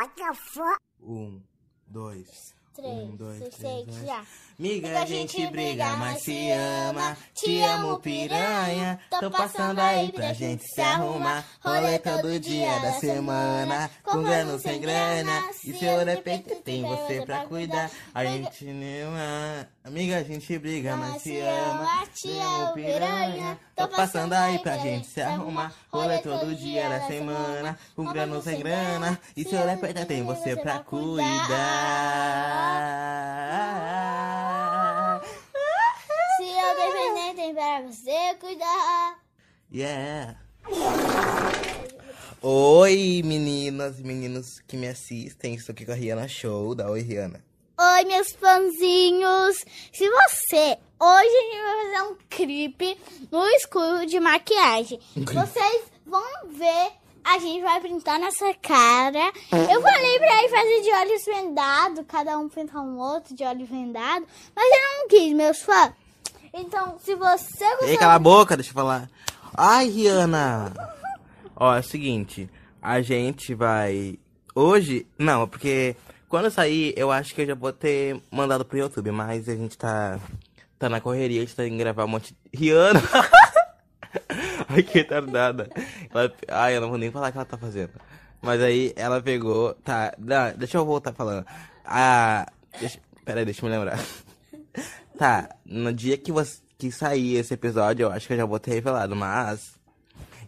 What the fuck? Um, dois. Três, um, dois, três, dois. já. Miga, a gente briga, mas se ama. Te amo, piranha. Tô passando aí pra gente se arrumar. Rolê todo dia da semana. Com grana sem grana. E seu repente tem você pra cuidar. A gente nem ama. Amiga, a gente briga, mas se ama. Te amo, piranha. Tô passando aí pra gente se arrumar. Rolê todo dia da semana. Com grana sem grana. E seu repente tem você pra cuidar. Se eu defender, tem pra você cuidar. Yeah. Oi, meninas e meninos que me assistem. Estou aqui com a Rihanna Show. Dá oi, Rihanna. Oi, meus fãzinhos! Se você. Hoje a gente vai fazer um clipe no escuro de maquiagem. Vocês vão ver. A gente vai pintar nossa cara. Eu falei pra ele fazer de olhos vendados. Cada um pintar um outro de olho vendado. Mas eu não quis, meus fãs. Então, se você Ei, gostou. cala a boca, deixa eu falar. Ai, Rihanna. Ó, é o seguinte. A gente vai... Hoje... Não, porque... Quando eu sair, eu acho que eu já vou ter mandado pro YouTube. Mas a gente tá... Tá na correria, a gente tá indo gravar um monte... Rihanna! Ai, que retardada. Ela... Ai, eu não vou nem falar o que ela tá fazendo. Mas aí, ela pegou... Tá, não, deixa eu voltar falando. Ah... Deixa... Pera aí, deixa eu me lembrar. Tá, no dia que, você, que sair esse episódio, eu acho que eu já vou ter revelado, mas...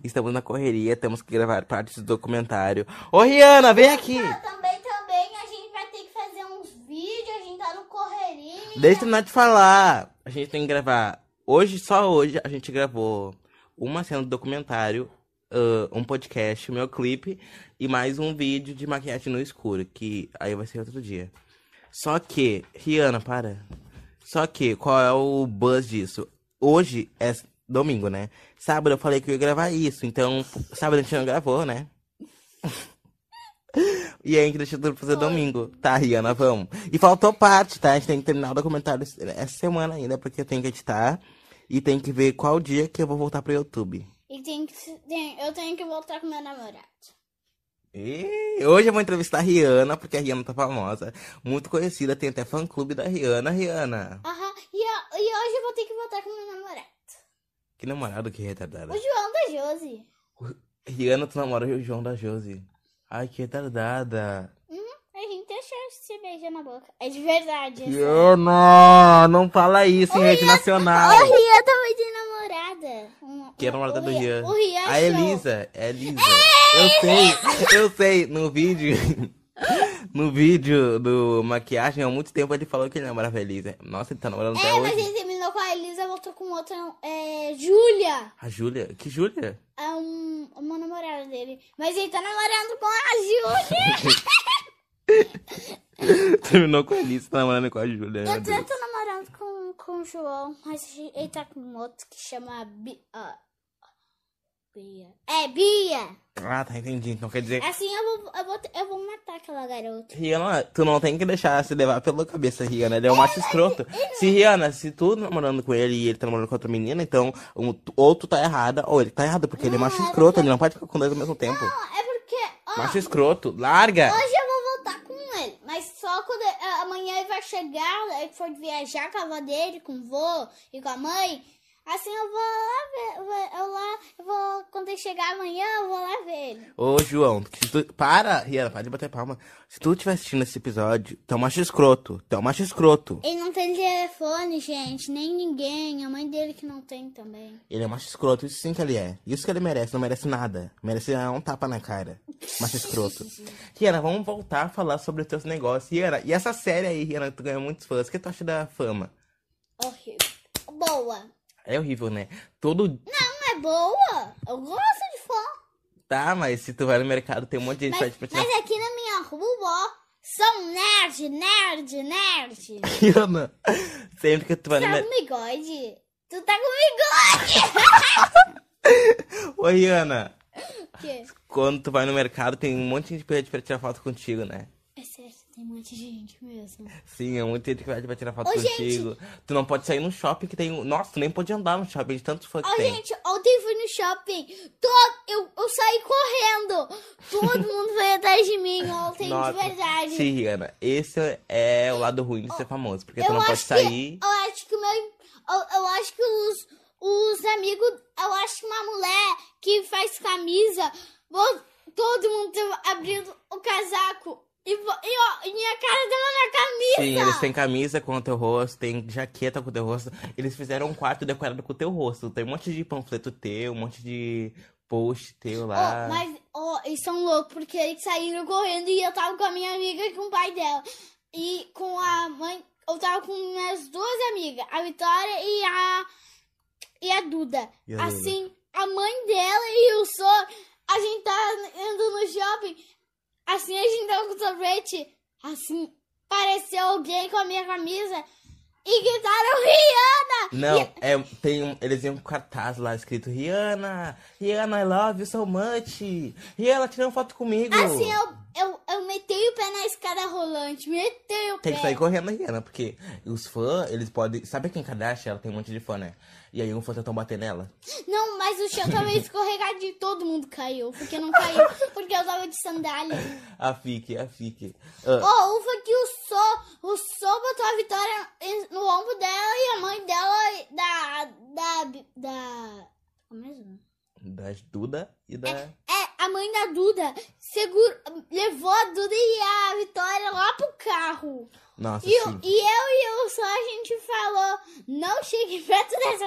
Estamos na correria, temos que gravar partes do documentário. Ô, Rihanna, vem aqui! Ah, também, também, a gente vai ter que fazer uns vídeos, a gente tá no correria. Deixa eu terminar de falar. A gente tem que gravar. Hoje, só hoje, a gente gravou uma cena do documentário, ah, um podcast, meu clipe e mais um vídeo de maquiagem no escuro, que aí vai ser outro dia. Só que, Rihanna, para. Só que, qual é o buzz disso? Hoje é domingo, né? Sábado eu falei que eu ia gravar isso, então sábado a gente não gravou, né? E aí a gente deixou tudo fazer domingo. Tá, Rihanna, vamos. E faltou parte, tá? A gente tem que terminar o documentário essa semana ainda, porque eu tenho que editar. E tem que ver qual dia que eu vou voltar pro YouTube. E tem que, tem- eu tenho que voltar com meu namorado. E hoje eu vou entrevistar a Rihanna, porque a Rihanna tá famosa. Muito conhecida, tem até fã clube da Rihanna. Rihanna. Aham. E, e hoje eu vou ter que voltar com meu namorado. Que namorado que retardada. O João da Josi. Rihanna, tu namora o João da Josi. Ai, que retardada. Uhum. A gente achou se beijar na boca. É de verdade. é sério. Rihanna, não fala isso em rede nacional. O Rian também tem namorada. Que é a namorada do Rian-. O Rian A. Elisa, é Elisa. Eu sei, eu sei. No vídeo, no vídeo do maquiagem, há muito tempo ele falou que ele namorava a Elisa. Nossa, ele tá namorando até É, mas hoje. Com a Elisa, voltou com outra. É. Júlia. A Júlia, que Júlia? É um, uma namorada dele. Mas ele tá namorando com a Júlia. Terminou com a Elisa, tá namorando com a Júlia. meu Eu tô namorando com, com o João, mas ele tá com outro que chama Bi, ah, Bia. É, Bia! Ah, tá, entendi. Então quer dizer... Assim eu vou, eu vou, eu vou matar aquela garota. Rihanna, tu não tem que deixar se levar pela cabeça, Rihanna. Ele é um macho escroto. Se Rihanna, se tu namorando com ele e ele tá namorando com outra menina, então um, ou tu tá errada ou ele tá errado, porque ele é macho escroto, ele não pode ficar com dois ao mesmo tempo. Não, é porque, ó, Macho escroto, larga! hoje eu vou voltar com ele, mas só quando é, amanhã ele vai chegar, ele for viajar com a avó dele, com o vô e com a mãe. Assim eu vou lá ver, eu lá, ele chegar amanhã, eu vou lá ver ele. Ô, João, se tu... para, Rihanna, para de bater palma. Se tu estiver assistindo esse episódio, tu é um macho escroto, tu é um macho escroto. Ele não tem telefone, gente, nem ninguém. A mãe dele que não tem também. Ele é macho escroto, isso sim que ele é. Isso que ele merece, não merece nada. Merece um tapa na cara. Macho escroto. Rihanna, vamos voltar a falar sobre os teus negócios. Rihanna, e essa série aí, Rihanna, tu ganhou muitos fãs. O que tu acha da fama? Horrível. Boa. É horrível, né? Todo. Não é boa? Eu gosto de fã. Tá, mas se tu vai no mercado, tem um monte de gente Mas, pede pra tirar. mas aqui na minha rua, ó, são nerd, nerd, nerd. Rihanna, sempre que tu vai no Tá mercado. com bigode? Tu tá com bigode! Ô, Rihanna, Que? quando tu vai no mercado, tem um monte de gente que pede pra tirar foto contigo, né? É sério. Sério, tem um monte de gente mesmo. Sim, é muito gente que vai vai tirar foto Ô, gente. contigo. Tu não pode sair no shopping que tem. Nossa, tu nem pode andar no shopping de tantos fãs que Ó, tem. gente, ontem shopping. Todo, eu, eu saí correndo. Todo mundo veio atrás de mim ontem, Nossa. de verdade. Sim, Rihanna, esse é o lado ruim de ser famoso. Porque tu eu não pode sair. Que, eu acho que o meu. Eu, eu acho que os, os amigos. Eu acho que uma mulher que faz camisa. todo mundo abrindo o casaco. E, e, ó, e minha cara tava na camisa. Sim, eles têm camisa com o teu rosto, tem jaqueta com o teu rosto. Eles fizeram um quarto decorado com o teu rosto. Tem um monte de panfleto teu, um monte de post teu lá. mas, ó, eles são loucos, porque eles saíram correndo e eu tava com a minha amiga e com o pai dela. E com a mãe, eu tava com minhas duas amigas, a Vitória e a, e a Duda. E a assim, a mãe dela e o Sor, a gente tá indo no shopping, assim, a gente com sorvete, assim, pareceu alguém com a minha camisa e gritaram Rihanna! Não, é, tem um, eles iam com cartaz lá escrito Rihanna, Rihanna, I love you so much. Rihanna, tira uma foto comigo. Assim, eu, eu, eu metei o pé na escada rolante, metei o Tem pé. que sair correndo, Rihanna, porque os fãs, eles podem. Sabe quem Kardashian? Ela tem um monte de fã, né? E aí um fã tentou bater nela. Não, mas o chão tava escorregadio e todo mundo caiu. Porque não caiu, porque eu tava de sandália. A Fique, a Fique. Ah, Oh, ufa que o Sô, o Sô botou a Vitória no ombro dela e a mãe dela da, da, da... Como é mesmo? da Duda e da. É, a mãe da Duda segura, levou a Duda e a Vitória lá pro carro. Nossa, E, eu- e eu e o Sô, a gente falou, não chegue perto dessa...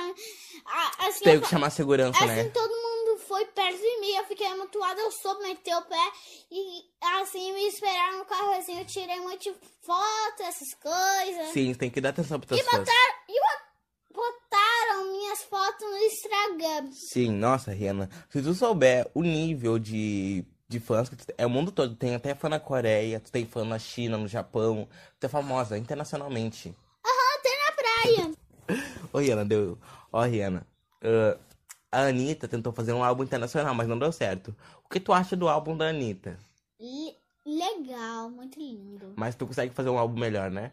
a- Assim, Teve que chamar segurança, Assim, né? todo mundo foi perto de mim, eu fiquei amontoada, eu soube meter o pé e assim me esperaram no carro, assim, eu tirei um monte de foto, essas coisas. Sim, tem que dar atenção E fãs. botaram, e bo- botaram minhas fotos no Sim, nossa, Rihanna. Se tu souber o nível de, de fãs que tu tem, é o mundo todo. Tem até fã na Coreia, tu tem fã na China, no Japão. Tu é famosa internacionalmente. Aham, até na praia. Ô, Rihanna, deu. Ó, Rihanna. ah, a Anitta tentou fazer um álbum internacional, mas não deu certo. O que tu acha do álbum da Anitta? Le- legal, muito lindo. Mas tu consegue fazer um álbum melhor, né?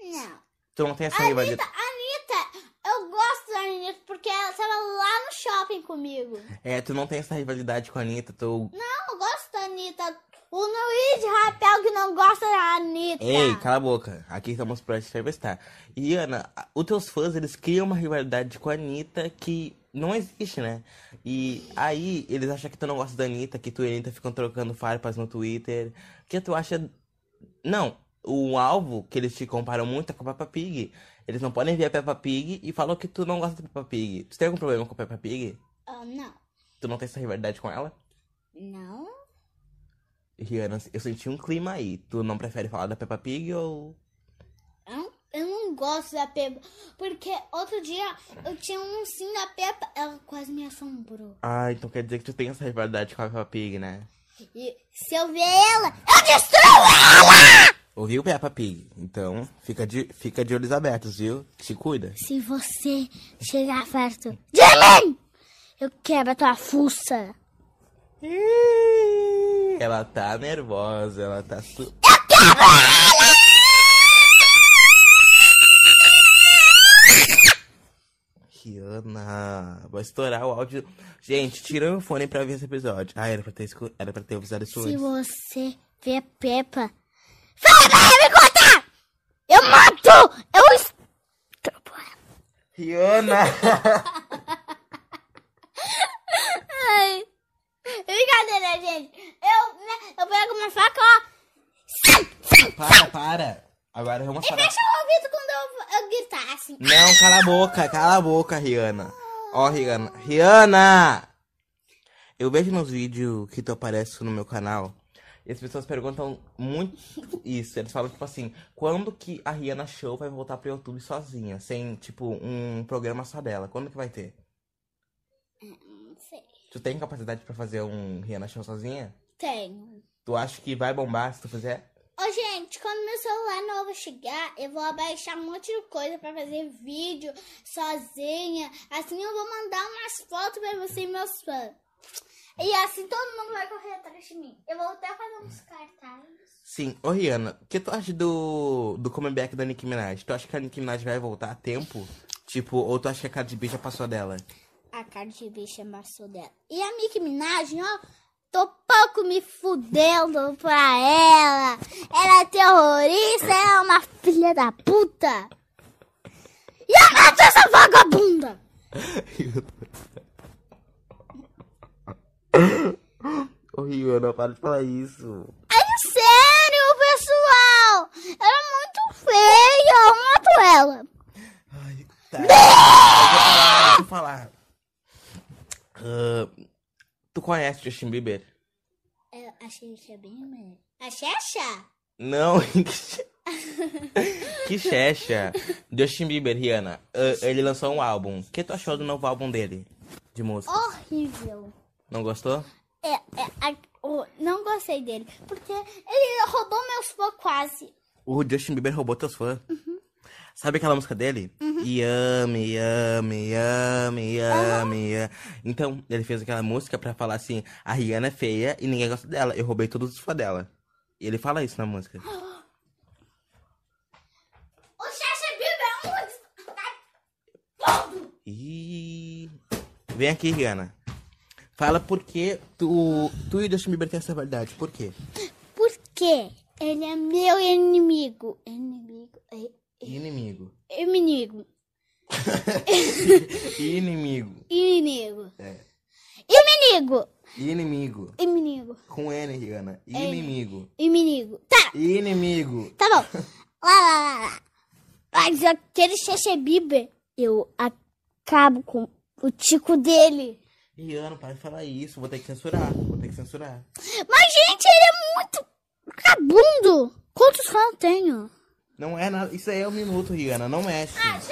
Não. Tu não tem essa Anitta, rivalidade. Anitta, eu gosto da Anitta porque ela tava lá no shopping comigo. É, tu não tem essa rivalidade com a Anitta. Tu. Não, eu gosto da Anitta. O Luiz Rapel que não gosta da Anitta. Ei, cala a boca. Aqui estamos pra te entrevistar. E, Ana, os teus fãs, eles criam uma rivalidade com a Anitta que não existe, né? E aí, eles acham que tu não gosta da Anitta, que tu e a Anitta ficam trocando farpas no Twitter. O que tu acha... Não, o alvo que eles te comparam muito é com a Peppa Pig. Eles não podem ver a Peppa Pig e falam que tu não gosta da Peppa Pig. Tu tem algum problema com a Peppa Pig? Ah, não. Tu não tem essa rivalidade com ela? Não? Rihanna, eu senti um clima aí. Tu não prefere falar da Peppa Pig ou... Eu não, eu não gosto da Peppa. Porque outro dia eu tinha um sim da Peppa. Ela quase me assombrou. Ah, então quer dizer que tu tem essa rivalidade com a Peppa Pig, né? E se eu ver ela, eu destruo ela! Ouviu, Peppa Pig? Então, fica de, fica de olhos abertos, viu? Se cuida. Se você chegar perto de mim, eu quebro a tua fuça. Ela tá nervosa, ela tá su... Rihanna, vai estourar o áudio. Gente, tira o fone pra ver esse episódio. Ah, era pra ter, escu- era pra ter avisado isso Se antes. você ver Peppa, fala pra ela me contar! Eu mato! Eu ela. Rihanna! Ai. Brincadeira, gente. Eu, né, eu pego uma faca, ó. Sim, sim. Para, para! Agora vamos E falar. fecha o ouvido quando eu, eu gritar assim. Não, cala a boca, cala a boca, Rihanna. Ó, Rihanna. Rihanna! Eu vejo nos vídeos que tu aparece no meu canal, e as pessoas perguntam muito isso. Eles falam, tipo assim, quando que a Rihanna Show vai voltar pro YouTube sozinha, sem, tipo, um programa só dela? Quando que vai ter? Não sei. Tu tem capacidade pra fazer um Rihanna Show sozinha? Tenho. Tu acha que vai bombar se tu fizer? Ô, gente, quando meu celular novo chegar, eu vou abaixar um monte de coisa pra fazer vídeo sozinha. Assim eu vou mandar umas fotos pra você e meus fãs. E assim todo mundo vai correr atrás de mim. Eu vou até fazer uns cartazes. Sim. Ô, Rihanna, o que tu acha do, do comeback da Nicki Minaj? Tu acha que a Nicki Minaj vai voltar a tempo? Tipo, ou tu acha que a Cardi B já passou dela? A Cardi B chamaçou dela. E a Nicki Minaj, ó, tô pouco me fudendo pra ela. Ela é terrorista, ela é uma filha da puta. E eu mato essa vagabunda. Ô, Rihanna, para de falar isso. É sério, pessoal. Ela é muito feia, eu mato ela. Ai, tá. Deixa eu falar. Ah, tu conhece Justin Bieber? Eu achei que é melhor. A Xexa? Não, que checha. Justin Bieber, Rihanna. ele lançou um álbum. O que tu achou do novo álbum dele? De música? Horrível. Não gostou? É, é, a- o- não gostei dele. Porque ele roubou meus fãs quase. O Justin Bieber roubou teus fãs. Sabe aquela música dele? Yami, yami, yami, yami, yami. Então, ele fez aquela música pra falar assim: a Rihanna é feia e ninguém gosta dela. Eu roubei todos os fãs dela. E ele fala isso na música. O Xexa Bieber é um... E vem aqui, Rihanna. Fala por que tu, tu e o Justin Bieber têm essa verdade. Por quê? Por quê? Ele é meu inimigo. Inimigo. Inimigo. Inimigo. Inimigo. Inimigo. É. Inimigo. Inimigo. Inimigo. Com N, Rihanna. Inimigo. Inimigo. Tá, Inimigo. tá bom. Lá, lá, lá, lá. Mas aquele Xexa Bieber, eu acabo com o tico dele. Rihanna, para de falar isso. Vou ter que censurar. Vou ter que censurar. Mas, gente, ele é muito vagabundo. Quantos fãs eu tenho? Não é nada. Isso aí é um minuto, Rihanna. Não mexe. já deu,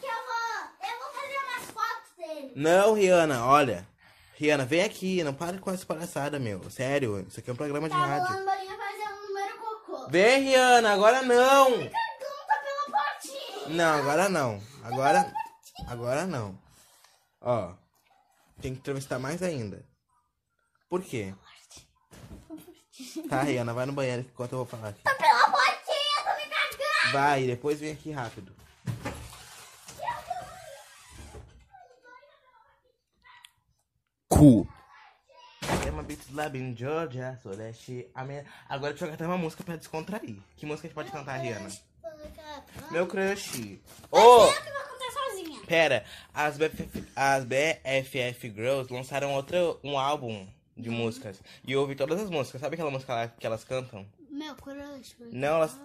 que eu vou, eu vou fazer umas fotos dele. Não, Rihanna, olha. Rihanna, vem aqui. Não para com essa palhaçada, meu. Sério. Isso aqui é um programa de rádio. Lamborinha fazer um número cocô. Vem, Rihanna. Agora não. Pergunta pelo potinho. Não, agora não. Agora. Agora não. Ó. Tem que entrevistar mais ainda. Por quê? Tá, Rihanna, vai no banheiro enquanto eu vou falar aqui. Pelo potinho, eu tô me cagando. Vai, depois vem aqui rápido. Cu. I'm a bitch lab in Georgia, so that shit. I mean, agora deixa eu cantar uma música pra descontrair. Que música a gente pode cantar, Rihanna? Meu crush. Ô! Sozinha. Pera, as BFF, as BFF Girls lançaram outro, um álbum de músicas. E eu ouvi todas as músicas. Sabe aquela música lá que elas cantam? Meu crush. Não, elas...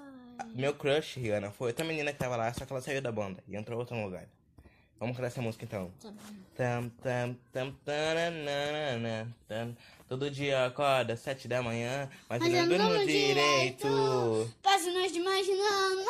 Meu crush, Rihanna, foi outra menina que tava lá, só que ela saiu da banda e entrou outro lugar. Vamos cantar essa música então. Tá. Tam, tam, tam, tananana, tam. Todo dia acorda sete da manhã, mas, eu não durmo direito. Passo noite imaginando.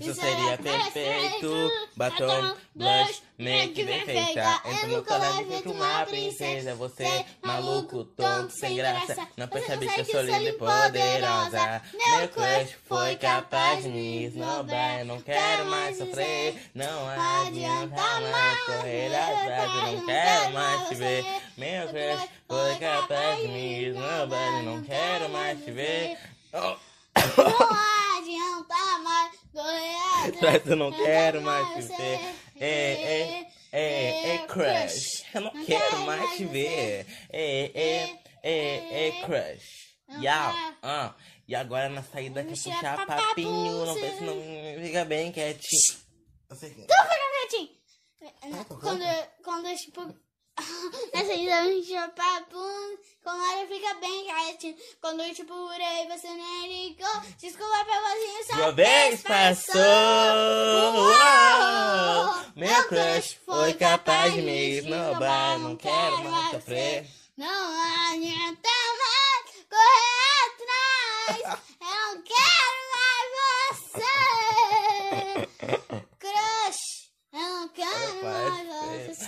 Isso seria perfeito. Batom, blush, make bem feita. Entro no colégio feito uma princesa. Você, maluco, tonto, sem graça. Não percebe que eu sou linda e poderosa. Meu crush foi capaz de me esnobar. Eu não quero mais sofrer. Não adianta mais correr atrás. Eu não quero mais te ver. Meu crush foi capaz de me esnobar. Eu não quero mais te ver. Oh. Não adianta mais correr Atrás eu não quero mais te ver. É, é, é, é, crush. Eu não quero mais te ver. É, é, é, é, crush. Yeah, ah. E agora na saída que puxar papinho. Não pensa, não fica bem quietinho. Quer? Tu fica quietinho. Quando, quando tipo. Nessa ida a gente papo. Quando ela fica bem quietinho. Quando eu te purei, você nem ligou. Desculpa pelo vozinho, só Uma vez passou. Meu crush foi capaz de me esnobar. Não quero mais sofrer. Não adianta mais correr atrás.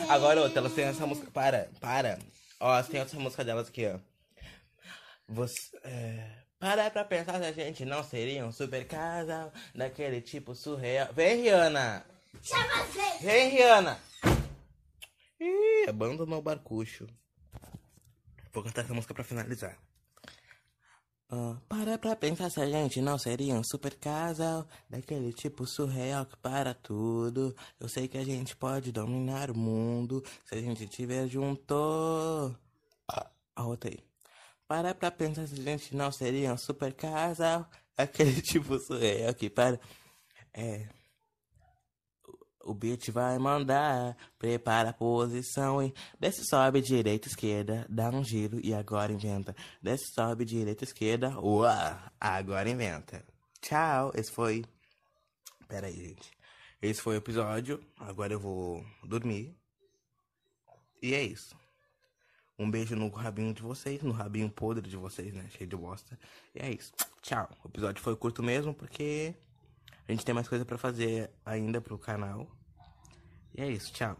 Agora outra, elas têm essa música. Para, para. Ó, têm essa música delas aqui, ó. Você. É... Para pra pensar se a gente não seria um super casal daquele tipo surreal. Vem, Rihanna! Chama você. Vem, Rihanna! Ih, abandonou o barcucho. Vou cantar essa música pra finalizar. Ah, para pra pensar se a gente não seria um super casal, daquele tipo surreal que para tudo. Eu sei que a gente pode dominar o mundo se a gente estiver junto. A outra aí. Para pra pensar se a gente não seria um super casal, aquele tipo surreal que para. É. O beat vai mandar, prepara a posição e desce, sobe, direita, esquerda, dá um giro e agora inventa. Desce, sobe, direita, esquerda, uá, agora inventa. Tchau, esse foi. Pera aí, gente. Esse foi o episódio. Agora eu vou dormir. E é isso. Um beijo no rabinho de vocês, no rabinho podre de vocês, né? Cheio de bosta. E é isso. Tchau. O episódio foi curto mesmo porque a gente tem mais coisa para fazer ainda pro canal. E é isso, tchau.